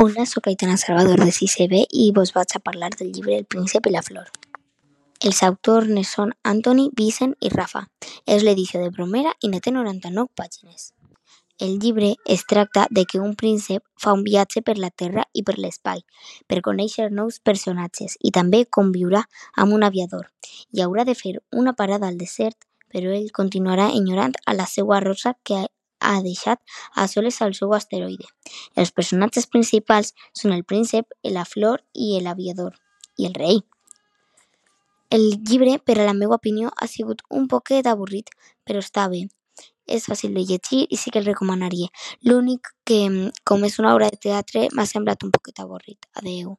Hola, sóc Aitana Salvador de 6è B i vos vaig a parlar del llibre El príncep i la flor. Els autors ne són Anthony, Vicent i Rafa. És l'edició de Bromera i ne té 99 pàgines. El llibre es tracta de que un príncep fa un viatge per la terra i per l'espai per conèixer nous personatges i també conviurà amb un aviador i haurà de fer una parada al desert, però ell continuarà enyorant a la seua rosa que ha deixat a soles al seu asteroide. Els personatges principals són el príncep, la flor i l'aviador, i el rei. El llibre, per a la meva opinió, ha sigut un poquet avorrit, però està bé. És fàcil de llegir i sí que el recomanaria. L'únic que, com és una obra de teatre, m'ha semblat un poquet avorrit. Adeu.